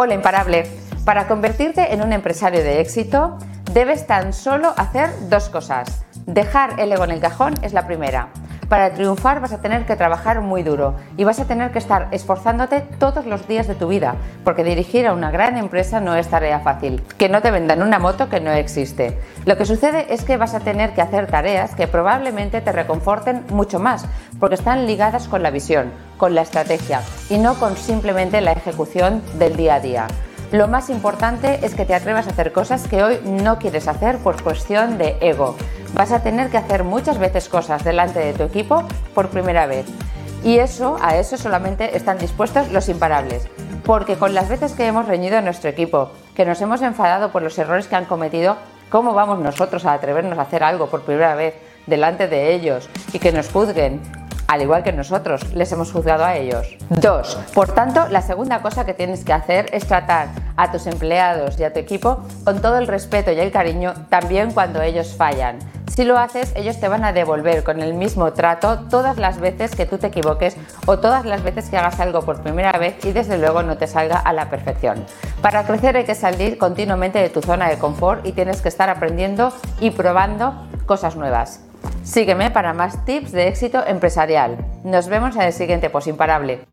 Hola imparable. Para convertirte en un empresario de éxito, debes tan solo hacer dos cosas. Dejar el ego en el cajón es la primera. Para triunfar vas a tener que trabajar muy duro y vas a tener que estar esforzándote todos los días de tu vida, porque dirigir a una gran empresa no es tarea fácil. Que no te vendan una moto que no existe. Lo que sucede es que vas a tener que hacer tareas que probablemente te reconforten mucho más, porque están ligadas con la visión, con la estrategia y no con simplemente la ejecución del día a día. Lo más importante es que te atrevas a hacer cosas que hoy no quieres hacer por cuestión de ego. Vas a tener que hacer muchas veces cosas delante de tu equipo por primera vez. Y eso, a eso solamente están dispuestos los imparables. Porque con las veces que hemos reñido a nuestro equipo, que nos hemos enfadado por los errores que han cometido, ¿cómo vamos nosotros a atrevernos a hacer algo por primera vez delante de ellos y que nos juzguen al igual que nosotros les hemos juzgado a ellos. 2. Por tanto, la segunda cosa que tienes que hacer es tratar a tus empleados y a tu equipo con todo el respeto y el cariño también cuando ellos fallan. Si lo haces, ellos te van a devolver con el mismo trato todas las veces que tú te equivoques o todas las veces que hagas algo por primera vez y desde luego no te salga a la perfección. Para crecer hay que salir continuamente de tu zona de confort y tienes que estar aprendiendo y probando cosas nuevas. Sígueme para más tips de éxito empresarial. Nos vemos en el siguiente Post Imparable.